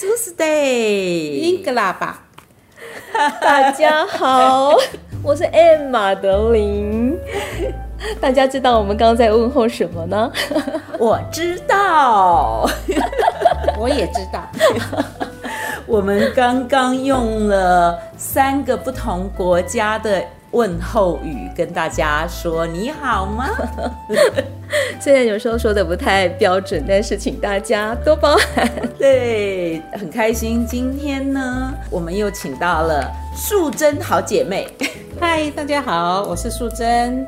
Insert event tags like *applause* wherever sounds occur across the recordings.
德，英格拉巴，*laughs* 大家好，我是 M 马德琳。大家知道我们刚刚在问候什么呢？*laughs* 我知道，我也知道。*laughs* 我们刚刚用了三个不同国家的。问候语跟大家说你好吗？*laughs* 虽然有时候说的不太标准，但是请大家多包涵。*laughs* 对，很开心。今天呢，我们又请到了素贞好姐妹。*laughs* 嗨，大家好，我是素贞。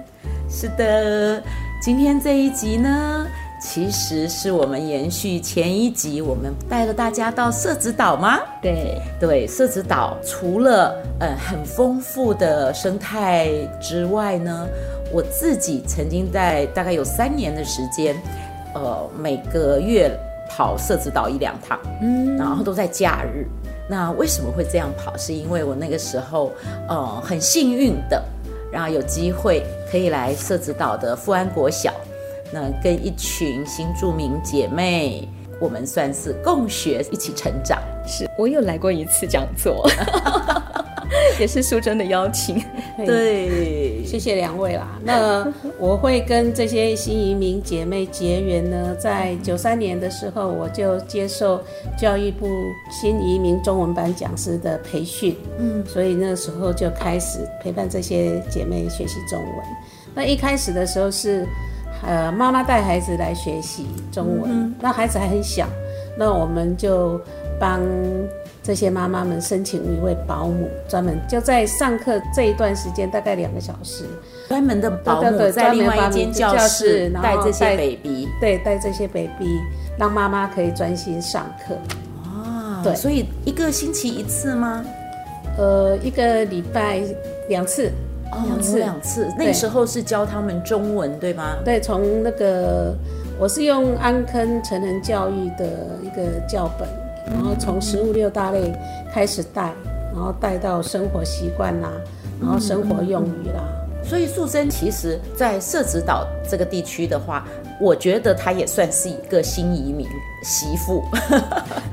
是的，今天这一集呢。其实是我们延续前一集，我们带着大家到社子岛吗？对对，社子岛除了呃很丰富的生态之外呢，我自己曾经在大概有三年的时间，呃每个月跑社子岛一两趟，嗯，然后都在假日。那为什么会这样跑？是因为我那个时候呃很幸运的，然后有机会可以来社子岛的富安国小。那跟一群新著名姐妹，我们算是共学，一起成长。是我有来过一次讲座，*laughs* 也是淑珍的邀请。对，谢谢两位啦。那我会跟这些新移民姐妹结缘呢，在九三年的时候，我就接受教育部新移民中文班讲师的培训。嗯，所以那时候就开始陪伴这些姐妹学习中文。那一开始的时候是。呃，妈妈带孩子来学习中文，嗯，那孩子还很小，那我们就帮这些妈妈们申请一位保姆，专门就在上课这一段时间，大概两个小时，专门的保姆在另外一间教室带这些 baby，对，带这些 baby，让妈妈可以专心上课。哦，对，所以一个星期一次吗？呃，一个礼拜两次。两次，两次。那个时候是教他们中文，对吗？对，从那个我是用安坑成人教育的一个教本，然后从食物六大类开始带，然后带到生活习惯啦，然后生活用语啦。所以素贞其实，在社子岛这个地区的话，我觉得她也算是一个新移民媳妇。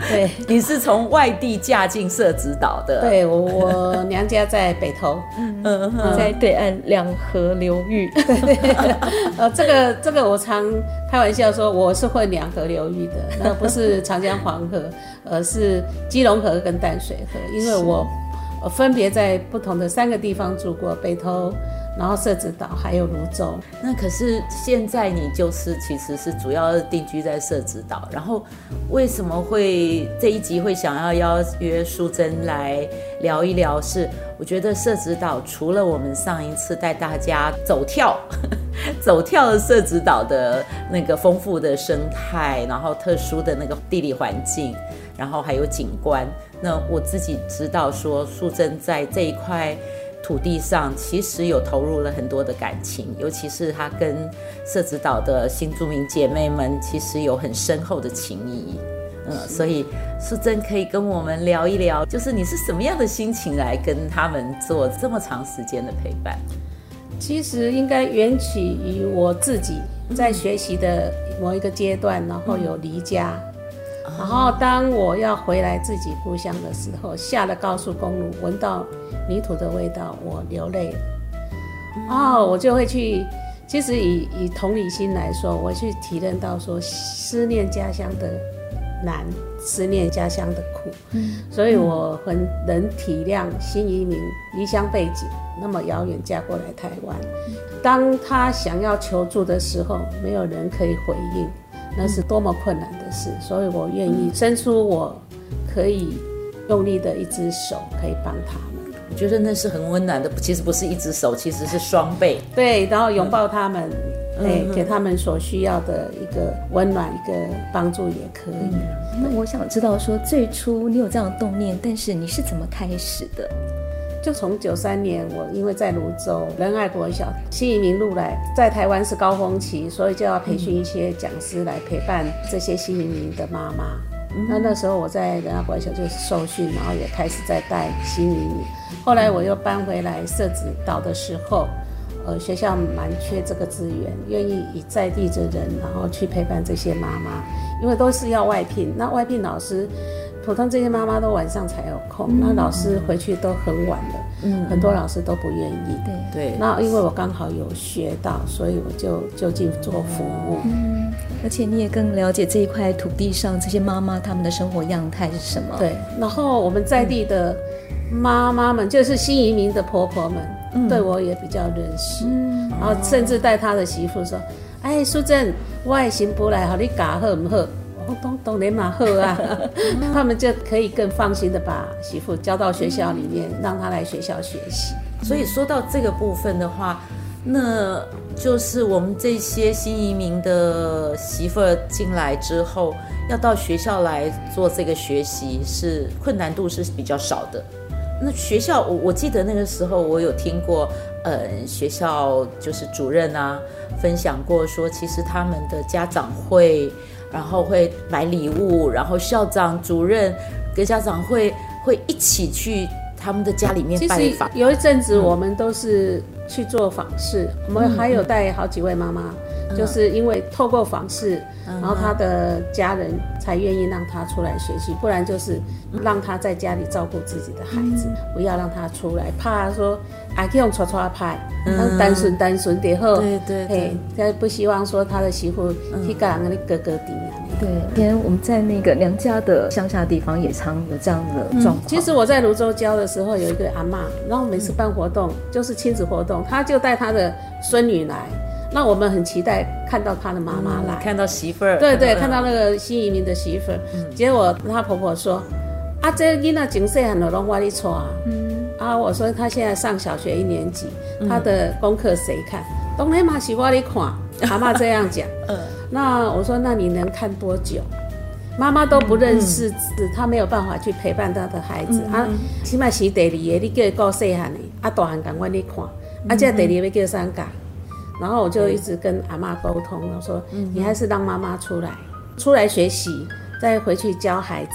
对，*laughs* 你是从外地嫁进社子岛的？对，我我娘家在北投，嗯，在对岸两河流域。*laughs* 呃，这个这个我常开玩笑说，我是混两河流域的，*laughs* 那不是长江黄河，而是基隆河跟淡水河，因为我我分别在不同的三个地方住过，北投。然后社子岛还有芦洲，那可是现在你就是其实是主要定居在社子岛。然后为什么会这一集会想要邀约淑珍来聊一聊？是我觉得社子岛除了我们上一次带大家走跳，*laughs* 走跳的社子岛的那个丰富的生态，然后特殊的那个地理环境，然后还有景观。那我自己知道说素贞在这一块。土地上其实有投入了很多的感情，尤其是他跟社子岛的新住民姐妹们，其实有很深厚的情谊。嗯，所以淑贞可以跟我们聊一聊，就是你是什么样的心情来跟他们做这么长时间的陪伴？其实应该缘起于我自己在学习的某一个阶段，然后有离家。然后当我要回来自己故乡的时候，下了高速公路，闻到泥土的味道，我流泪了。哦，我就会去，其实以以同理心来说，我去体认到说思念家乡的难，思念家乡的苦。所以我很能体谅新移民离乡背景那么遥远嫁过来台湾，当他想要求助的时候，没有人可以回应。那是多么困难的事，所以我愿意伸出我可以用力的一只手，可以帮他们。我觉得那是很温暖的，其实不是一只手，其实是双倍。对，然后拥抱他们，哎，给他们所需要的一个温暖，一个帮助也可以。嗯、那我想知道说，最初你有这样的动念，但是你是怎么开始的？就从九三年，我因为在泸州仁爱国小新移民入来，在台湾是高峰期，所以就要培训一些讲师来陪伴这些新移民的妈妈。嗯、那那时候我在仁爱国小就是受训，然后也开始在带新移民。后来我又搬回来社子岛的时候，呃，学校蛮缺这个资源，愿意以在地的人，然后去陪伴这些妈妈，因为都是要外聘，那外聘老师。普通这些妈妈都晚上才有空，嗯、那老师回去都很晚了，嗯，很多老师都不愿意。对对。那因为我刚好有学到，所以我就就近做服务。嗯，而且你也更了解这一块土地上这些妈妈她们的生活样态是什么。对。然后我们在地的妈妈们，就是新移民的婆婆们，嗯、对我也比较认识。嗯。然后甚至带她的媳妇说：“哎，淑珍，我的新妇来，好你教好唔好？”东东雷马赫啊，他们就可以更放心的把媳妇交到学校里面，让她来学校学习。所以说到这个部分的话，那就是我们这些新移民的媳妇进来之后，要到学校来做这个学习，是困难度是比较少的。那学校，我我记得那个时候我有听过，呃，学校就是主任啊分享过说，其实他们的家长会。然后会买礼物，然后校长、主任跟家长会会一起去他们的家里面拜访。有一阵子我们都是去做访视，嗯、我们还有带好几位妈妈，嗯、就是因为透过房事，嗯、然后他的家人才愿意让他出来学习，不然就是让他在家里照顾自己的孩子，嗯、不要让他出来，怕说。还可以用搓搓拍，嗯，单纯单纯点后，对对对，他不希望说他的媳妇去跟人家哥哥弟啊。对，因为我们在那个娘家的乡下地方也常有这样的状况。其实我在泸州教的时候，有一个阿嬷，然后每次办活动就是亲子活动，她就带她的孙女来，那我们很期待看到他的妈妈来，看到媳妇儿，对对，看到那个新移民的媳妇儿。结果他婆婆说：“啊，这囡仔真细汉就拢我哩带。”嗯。啊，我说他现在上小学一年级，他的功课谁看？当然嘛是我哩看，*laughs* 阿妈这样讲。嗯，那我说那你能看多久？妈妈都不认识字，她没有办法去陪伴她的孩子啊。起码是第二个，你叫够细汉的，啊大汉赶快你看，啊这第二个叫三嘎。然后我就一直跟阿妈沟通，我说你还是让妈妈出来，出来学习，再回去教孩子。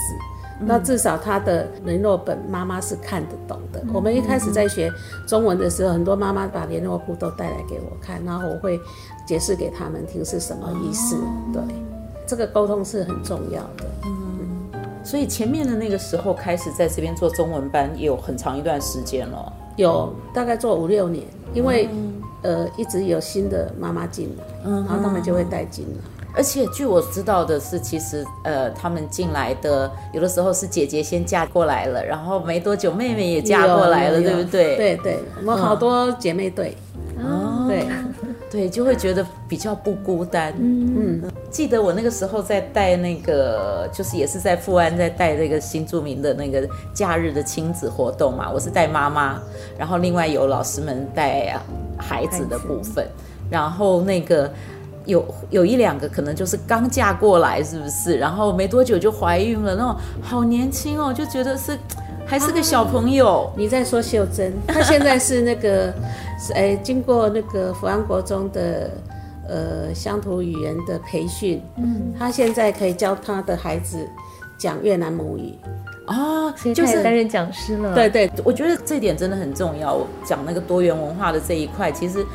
那至少他的联络本妈妈是看得懂的。我们一开始在学中文的时候，很多妈妈把联络簿都带来给我看，然后我会解释给他们听是什么意思。对，这个沟通是很重要的。嗯，所以前面的那个时候开始在这边做中文班，也有很长一段时间了。有大概做五六年，因为呃一直有新的妈妈进来，然后他们就会带进来。而且据我知道的是，其实呃，他们进来的有的时候是姐姐先嫁过来了，然后没多久妹妹也嫁过来了，对不对？对对，我们好多姐妹队。哦，对对，就会觉得比较不孤单。嗯嗯，记得我那个时候在带那个，就是也是在富安在带那个新著名的那个假日的亲子活动嘛，我是带妈妈，然后另外有老师们带孩子的部分，然后那个。有有一两个可能就是刚嫁过来，是不是？然后没多久就怀孕了，那种好年轻哦，就觉得是还是个小朋友。啊、你在说秀珍，她现在是那个，*laughs* 是哎，经过那个福安国中的呃乡土语言的培训，嗯，他现在可以教他的孩子讲越南母语。哦，就是担任讲师了。对对，我觉得这点真的很重要。讲那个多元文化的这一块，其实。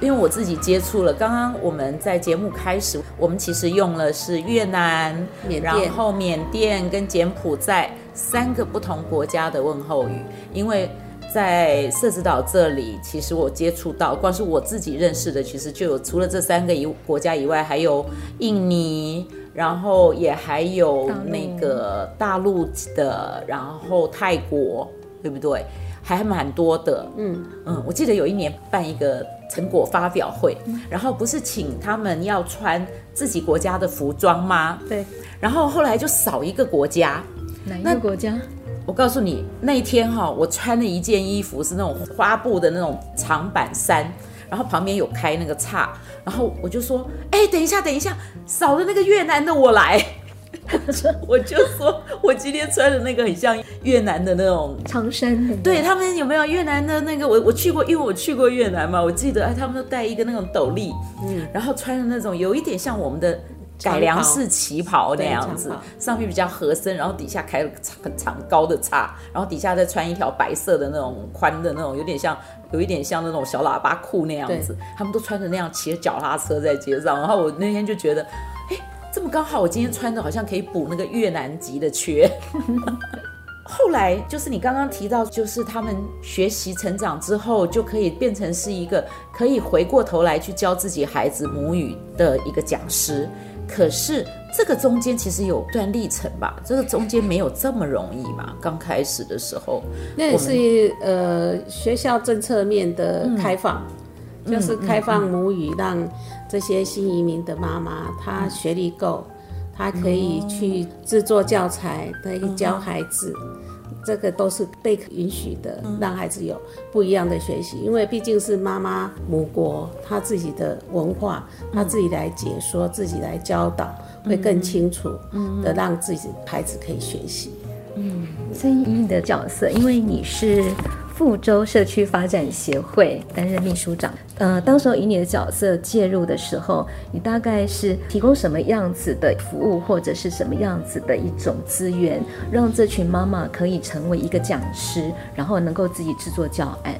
因为我自己接触了，刚刚我们在节目开始，我们其实用了是越南、缅甸，然后缅甸跟柬埔寨三个不同国家的问候语。因为在社子岛这里，其实我接触到，光是我自己认识的，其实就有除了这三个以国家以外，还有印尼，然后也还有那个大陆的，然后泰国，对不对？还蛮多的，嗯嗯，我记得有一年办一个成果发表会，然后不是请他们要穿自己国家的服装吗？对，然后后来就少一个国家，哪一个国家？我告诉你，那一天哈，我穿了一件衣服是那种花布的那种长版衫。然后旁边有开那个叉，然后我就说，哎，等一下，等一下，少了那个越南的我来。*laughs* 我就说，我今天穿的那个很像越南的那种长衫，对他们有没有越南的那个？我我去过，因为我去过越南嘛，我记得哎，他们都戴一个那种斗笠，嗯，然后穿的那种有一点像我们的改良式旗袍那样子，上面比较合身，然后底下开了很长高的叉，然后底下再穿一条白色的那种宽的那种，有点像有一点像那种小喇叭裤那样子，他们都穿着那样骑着脚踏车在街上，然后我那天就觉得，哎。这么刚好，我今天穿的好像可以补那个越南籍的缺。*laughs* 后来就是你刚刚提到，就是他们学习成长之后，就可以变成是一个可以回过头来去教自己孩子母语的一个讲师。可是这个中间其实有段历程吧？这个中间没有这么容易嘛？刚开始的时候，那也是呃学校政策面的开放，嗯、就是开放母语让。这些新移民的妈妈，她学历够，她可以去制作教材，可以教孩子，这个都是被允许的，让孩子有不一样的学习。因为毕竟是妈妈母国，他自己的文化，他自己来解说，自己来教导，会更清楚的让自己孩子可以学习。嗯，声音的角色，因为你是。富州社区发展协会担任秘书长，呃，当时候以你的角色介入的时候，你大概是提供什么样子的服务，或者是什么样子的一种资源，让这群妈妈可以成为一个讲师，然后能够自己制作教案？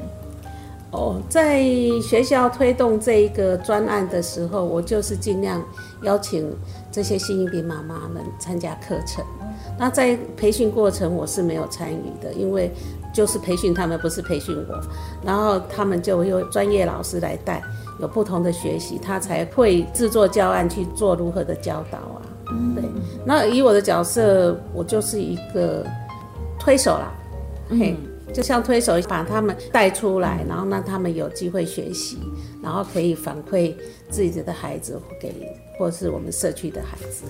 哦，在学校推动这一个专案的时候，我就是尽量邀请这些新移民妈妈们参加课程。那在培训过程，我是没有参与的，因为。就是培训他们，不是培训我，然后他们就有专业老师来带，有不同的学习，他才会制作教案去做如何的教导啊。对，那以我的角色，我就是一个推手啦，嘿，就像推手，把他们带出来，然后让他们有机会学习，然后可以反馈自己的孩子给，或是我们社区的孩子。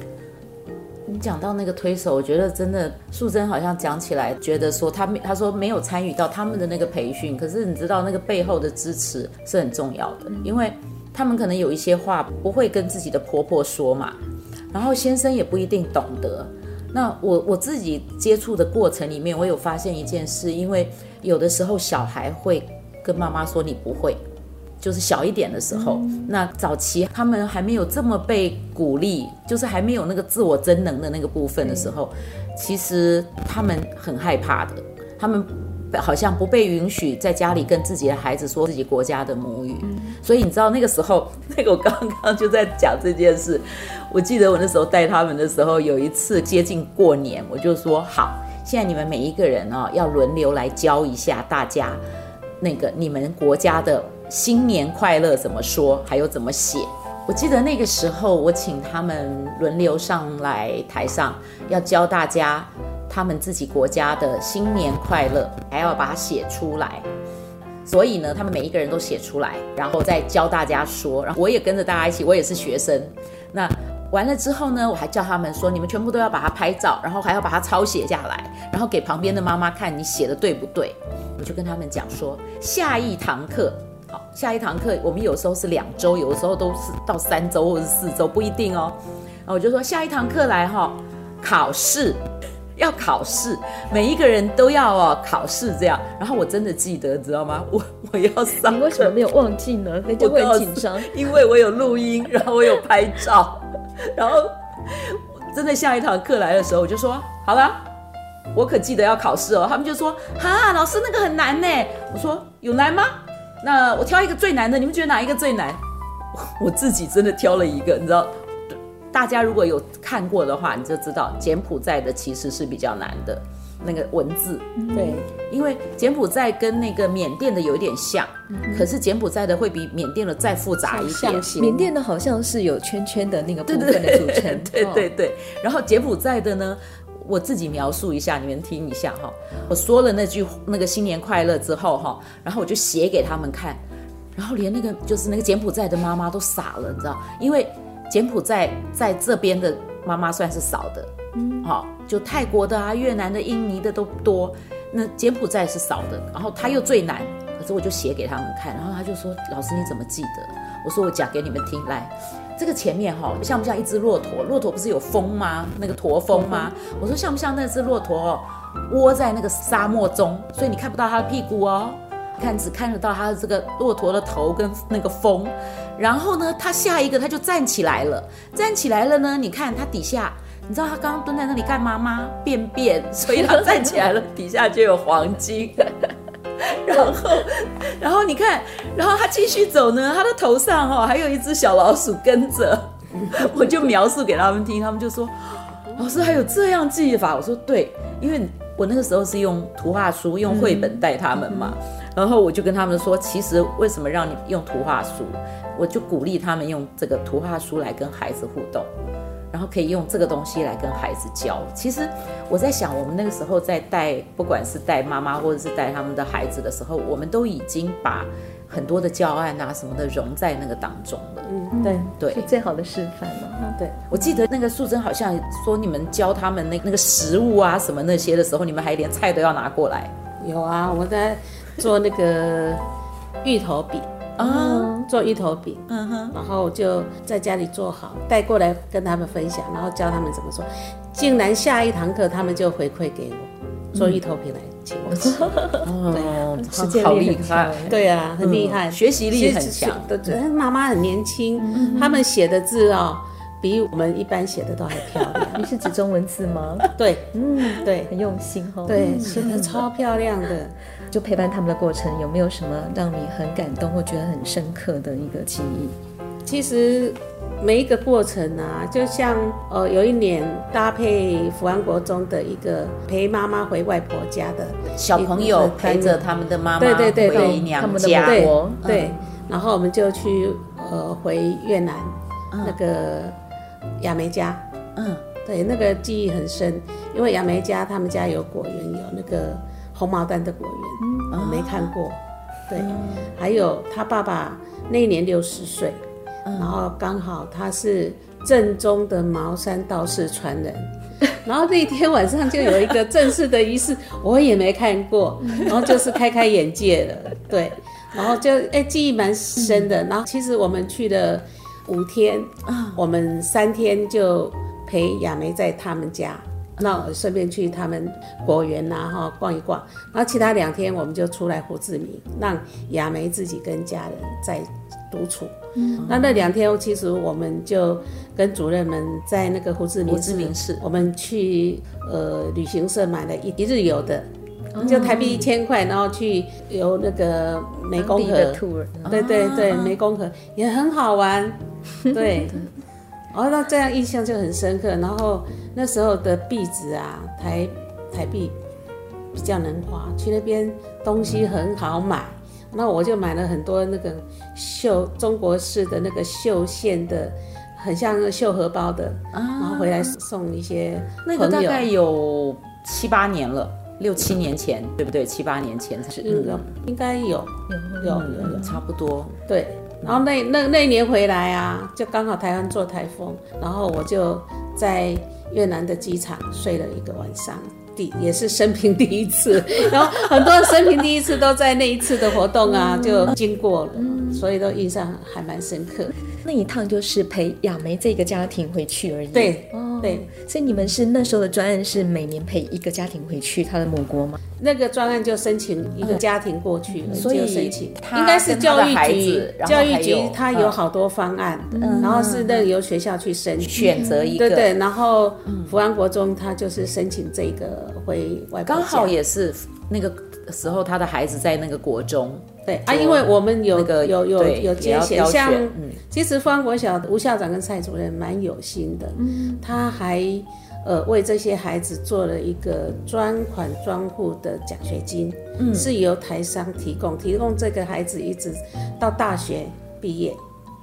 你讲到那个推手，我觉得真的素贞好像讲起来，觉得说他没，他说没有参与到他们的那个培训，可是你知道那个背后的支持是很重要的，因为他们可能有一些话不会跟自己的婆婆说嘛，然后先生也不一定懂得。那我我自己接触的过程里面，我有发现一件事，因为有的时候小孩会跟妈妈说你不会。就是小一点的时候，嗯、那早期他们还没有这么被鼓励，就是还没有那个自我增能的那个部分的时候，嗯、其实他们很害怕的，他们好像不被允许在家里跟自己的孩子说自己国家的母语，嗯、所以你知道那个时候，*laughs* 那个我刚刚就在讲这件事，我记得我那时候带他们的时候，有一次接近过年，我就说好，现在你们每一个人啊、哦，要轮流来教一下大家那个你们国家的。新年快乐怎么说？还有怎么写？我记得那个时候，我请他们轮流上来台上，要教大家他们自己国家的新年快乐，还要把它写出来。所以呢，他们每一个人都写出来，然后再教大家说。然后我也跟着大家一起，我也是学生。那完了之后呢，我还叫他们说，你们全部都要把它拍照，然后还要把它抄写下来，然后给旁边的妈妈看你写的对不对。我就跟他们讲说，下一堂课。下一堂课，我们有时候是两周，有的时候都是到三周或者是四周，不一定哦。然后我就说下一堂课来哈，考试要考试，每一个人都要哦考试这样。然后我真的记得，知道吗？我我要上，你为什么没有忘记呢？那就会紧张，因为我有录音，然后我有拍照，然后真的下一堂课来的时候，我就说好了，我可记得要考试哦。他们就说哈，老师那个很难呢。我说有难吗？那我挑一个最难的，你们觉得哪一个最难？*laughs* 我自己真的挑了一个，你知道，大家如果有看过的话，你就知道柬埔寨的其实是比较难的，那个文字，对，因为柬埔寨跟那个缅甸的有一点像，可是柬埔寨的会比缅甸的再复杂一点。缅甸的好像是有圈圈的那个部分的组成，对对对，然后柬埔寨的呢？我自己描述一下，你们听一下哈。我说了那句那个新年快乐之后哈，然后我就写给他们看，然后连那个就是那个柬埔寨的妈妈都傻了，你知道，因为柬埔寨在这边的妈妈算是少的，嗯，好，就泰国的啊、越南的、印尼的都多，那柬埔寨是少的，然后他又最难，可是我就写给他们看，然后他就说：“老师你怎么记得？”我说：“我讲给你们听。”来，这个前面哈像不像一只骆驼？骆驼不是有峰吗？那个驼峰吗？我说像不像那只骆驼哦，窝在那个沙漠中，所以你看不到它的屁股哦，看只看得到它的这个骆驼的头跟那个峰。然后呢，它下一个它就站起来了，站起来了呢，你看它底下。你知道他刚刚蹲在那里干嘛吗？便便，所以他站起来了，*laughs* 底下就有黄金。*laughs* 然后，然后你看，然后他继续走呢，他的头上哦还有一只小老鼠跟着。*laughs* 我就描述给他们听，他们就说：“老师还有这样记法？”我说：“对，因为我那个时候是用图画书、用绘本带他们嘛。然后我就跟他们说，其实为什么让你用图画书？我就鼓励他们用这个图画书来跟孩子互动。”然后可以用这个东西来跟孩子教。其实我在想，我们那个时候在带，不管是带妈妈或者是带他们的孩子的时候，我们都已经把很多的教案啊什么的融在那个当中了。嗯，对对，是最好的示范了。对，我记得那个素贞好像说，你们教他们那那个食物啊什么那些的时候，你们还连菜都要拿过来。有啊，我在做那个芋头饼。啊，做芋头饼，嗯哼，然后就在家里做好，带过来跟他们分享，然后教他们怎么做。竟然下一堂课他们就回馈给我，做芋头饼来请我吃。*laughs* 哦，好厉害，对啊，很厉害，学习力很强。对，妈妈很年轻，他们写的字哦，比我们一般写的都还漂亮。*laughs* 你是指中文字吗？对，嗯，对，很用心哦。对，写的超漂亮的。就陪伴他们的过程，有没有什么让你很感动或觉得很深刻的一个记忆？其实每一个过程啊，就像呃，有一年搭配福安国中的一个陪妈妈回外婆家的小朋友陪着他们的妈妈对对对回娘家，对对，然后我们就去呃回越南那个亚梅家，嗯，对，那个记忆很深，因为亚梅家他们家有果园，有那个。红毛丹的果园，我没看过。对，还有他爸爸那一年六十岁，然后刚好他是正宗的茅山道士传人，*laughs* 然后那天晚上就有一个正式的仪式，我也没看过，然后就是开开眼界了。对，然后就哎记忆蛮深的。然后其实我们去了五天，我们三天就陪亚梅在他们家。那我顺便去他们果园呐，哈，逛一逛。然后其他两天我们就出来胡志明，让雅梅自己跟家人在独处。嗯，那那两天其实我们就跟主任们在那个胡志明市，我们去呃旅行社买了一一日游的，就台币一千块，然后去游那个湄公河。对对对，湄公河也很好玩。对。*laughs* 哦，那这样印象就很深刻。然后那时候的币值啊，台台币比较能花，去那边东西很好买。那我就买了很多那个绣中国式的那个绣线的，很像那个绣荷包的，啊然后回来送一些。那个大概有七八年了，六七年前，对不对？七八年前才是，嗯，应该有，有有有有，差不多，对。然后那那那一年回来啊，就刚好台湾做台风，然后我就在越南的机场睡了一个晚上，第也是生平第一次，*laughs* 然后很多生平第一次都在那一次的活动啊就经过了，所以都印象还蛮深刻。那一趟就是陪亚梅这个家庭回去而已。对，哦，对，所以你们是那时候的专案是每年陪一个家庭回去他的母国吗？那个专案就申请一个家庭过去，所以申请应该是教育局，教育局他有好多方案，然后是那由学校去申请选择一个，对对，然后福安国中他就是申请这个回外，刚好也是那个时候他的孩子在那个国中。对啊，因为我们有个有有有接线，像其实方国小吴校长跟蔡主任蛮有心的，嗯，他还呃为这些孩子做了一个专款专户的奖学金，嗯，是由台商提供，提供这个孩子一直到大学毕业。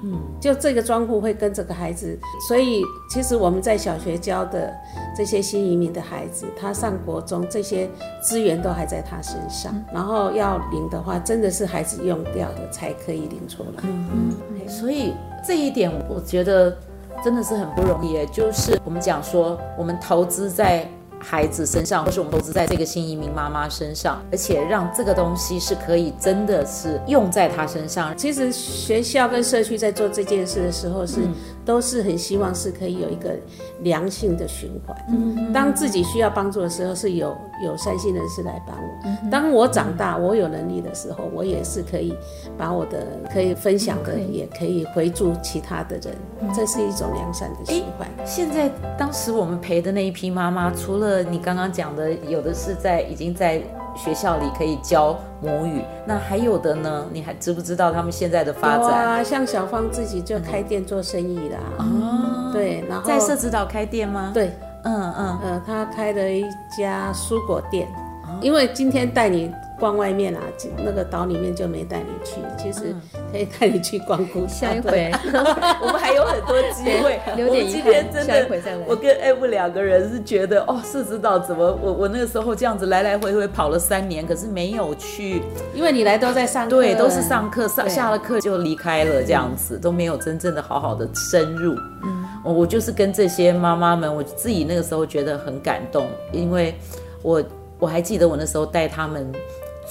嗯，就这个专户会跟这个孩子，所以其实我们在小学教的这些新移民的孩子，他上国中这些资源都还在他身上，然后要领的话，真的是孩子用掉的才可以领出来。嗯嗯，所以这一点我觉得真的是很不容易。就是我们讲说，我们投资在孩子身上，或是我们投资在这个新移民妈妈身上，而且让这个东西是可以真的是用在她身上。其实学校跟社区在做这件事的时候是，都是很希望是可以有一个良性的循环。嗯，当自己需要帮助的时候，是有有善心人士来帮我。嗯、当我长大，我有能力的时候，我也是可以把我的可以分享的，也可以回助其他的人。嗯、这是一种良善的循环。现在当时我们陪的那一批妈妈，除了你刚刚讲的，有的是在已经在学校里可以教母语，那还有的呢？你还知不知道他们现在的发展？啊，像小芳自己就开店做生意啦。哦、嗯，对，然后在社子岛开店吗？对，嗯嗯呃，他开了一家蔬果店。哦、因为今天带你。逛外面啊，那个岛里面就没带你去。其实可以带你去光顾 *laughs* 下一回，*laughs* 我们还有很多机会。留点遗憾，下一回再来。我跟 F 两个人是觉得，哦，社子岛怎么我我那个时候这样子来来回回跑了三年，可是没有去，因为你来都在上课，对，都是上课上下了课就离开了，这样子都没有真正的好好的深入。嗯，我就是跟这些妈妈们，我自己那个时候觉得很感动，因为我我还记得我那时候带他们。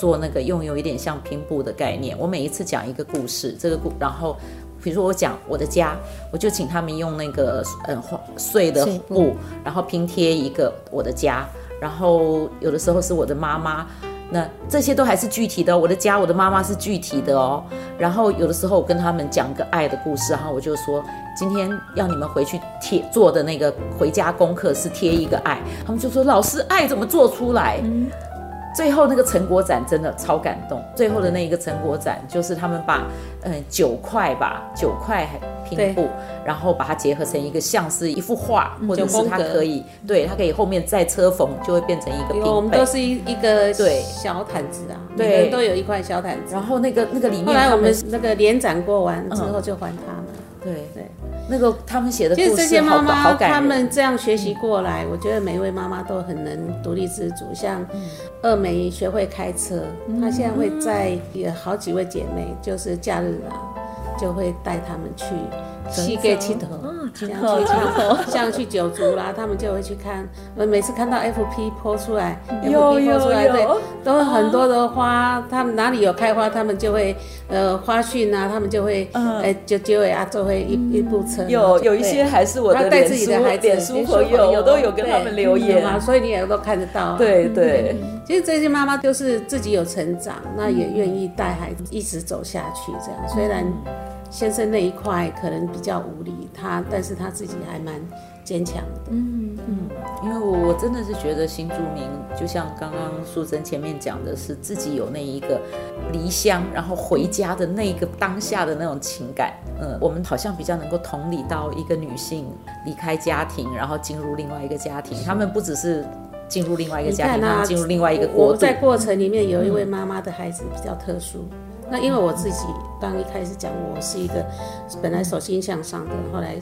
做那个用有一点像拼布的概念，我每一次讲一个故事，这个故，然后比如说我讲我的家，我就请他们用那个嗯碎的布，然后拼贴一个我的家，然后有的时候是我的妈妈，那这些都还是具体的，我的家，我的妈妈是具体的哦。然后有的时候我跟他们讲个爱的故事，然后我就说今天要你们回去贴做的那个回家功课是贴一个爱，他们就说老师爱怎么做出来？嗯最后那个成果展真的超感动。最后的那一个成果展，就是他们把嗯九块吧，九块拼布，然后把它结合成一个像是一幅画，或者是它可以，对，它可以后面再车缝，就会变成一个拼。我们都是一一个对小毯子啊，对，每个人都有一块小毯子。然后那个那个里面，后来我们那个联展过完之后就还他们。对对。那个他们写的故事，其实这些妈妈他们这样学习过来，我觉得每一位妈妈都很能独立自主。像二梅学会开车，她现在会在有好几位姐妹，就是假日啊，就会带他们去。去给镜头，像去像去九族啦，他们就会去看。我每次看到 FP 泼出来，FP 泼出来，对，都很多的花，他们哪里有开花，他们就会呃花讯啊，他们就会呃就就会啊，就会一一部车。有有一些还是我的带自己的孩子，脸书朋友，我都有跟他们留言啊，所以你也都看得到。对对，其实这些妈妈就是自己有成长，那也愿意带孩子一直走下去，这样虽然。先生那一块可能比较无力，他但是他自己还蛮坚强的。嗯嗯，因为我我真的是觉得新住民，就像刚刚素贞前面讲的是，自己有那一个离乡然后回家的那个当下的那种情感。嗯，我们好像比较能够同理到一个女性离开家庭，然后进入另外一个家庭。他们不只是进入另外一个家庭，他们进入另外一个国度。我在过程里面有一位妈妈的孩子比较特殊。那因为我自己刚一开始讲，我是一个本来手心向上的，后来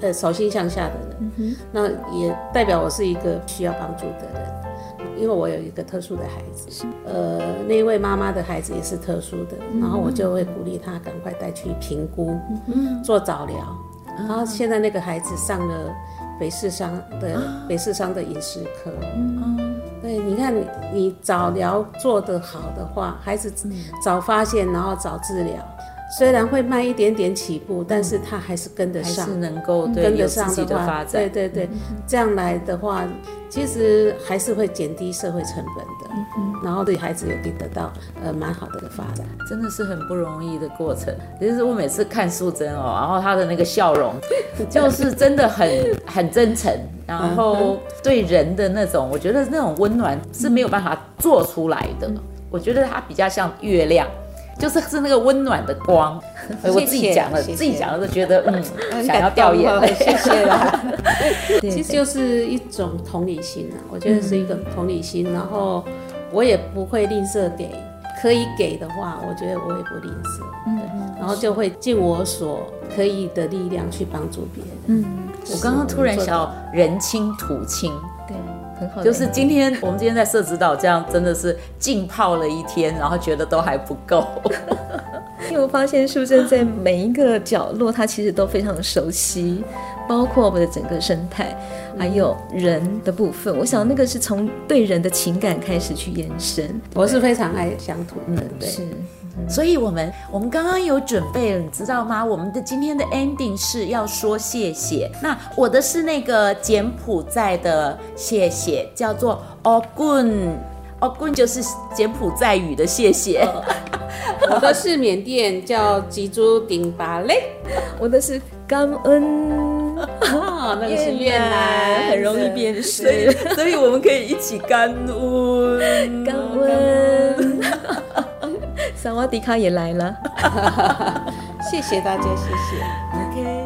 呃手心向下的人，嗯、那也代表我是一个需要帮助的人，因为我有一个特殊的孩子，呃那位妈妈的孩子也是特殊的，嗯、然后我就会鼓励他赶快带去评估，嗯、做早疗，然后现在那个孩子上了北市商的、啊、北市商的饮食科。你看你你早疗做得好的话，孩子早发现，然后早治疗，虽然会慢一点点起步，但是他还是跟得上，还是能够跟得上的话，发对对对，这样来的话，其实还是会减低社会成本的，然后对孩子也可以得到呃蛮好的发展，真的是很不容易的过程。其实我每次看素贞哦，然后她的那个笑容，*laughs* 就是真的很很真诚。然后对人的那种，我觉得那种温暖是没有办法做出来的。我觉得它比较像月亮，就是是那个温暖的光。*laughs* 我自己讲了，自己讲了都觉得嗯，*laughs* 想要掉眼泪。谢谢啦。*laughs* 其实就是一种同理心啊，我觉得是一个同理心。然后我也不会吝啬给，可以给的话，我觉得我也不吝啬。嗯，然后就会尽我所可以的力量去帮助别人。嗯。我刚刚突然想到人亲土亲，对，很好。就是今天我们今天在社指导这样，真的是浸泡了一天，然后觉得都还不够。*laughs* 因为我发现素贞在每一个角落，他其实都非常熟悉。包括我们的整个生态，还有人的部分。我想那个是从对人的情感开始去延伸。我是非常爱乡土的，嗯，对。是。所以我们我们刚刚有准备了，你知道吗？我们的今天的 ending 是要说谢谢。那我的是那个柬埔寨的谢谢，叫做 ogun，ogun 就是柬埔寨语的谢谢。哦、我的是缅甸叫吉珠丁巴雷，*laughs* 我的是感恩，哦、那个是越南，很容易辨识，所以所以我们可以一起感恩，感恩。*laughs* 萨瓦迪卡也来了，*laughs* 谢谢大家，谢谢。OK。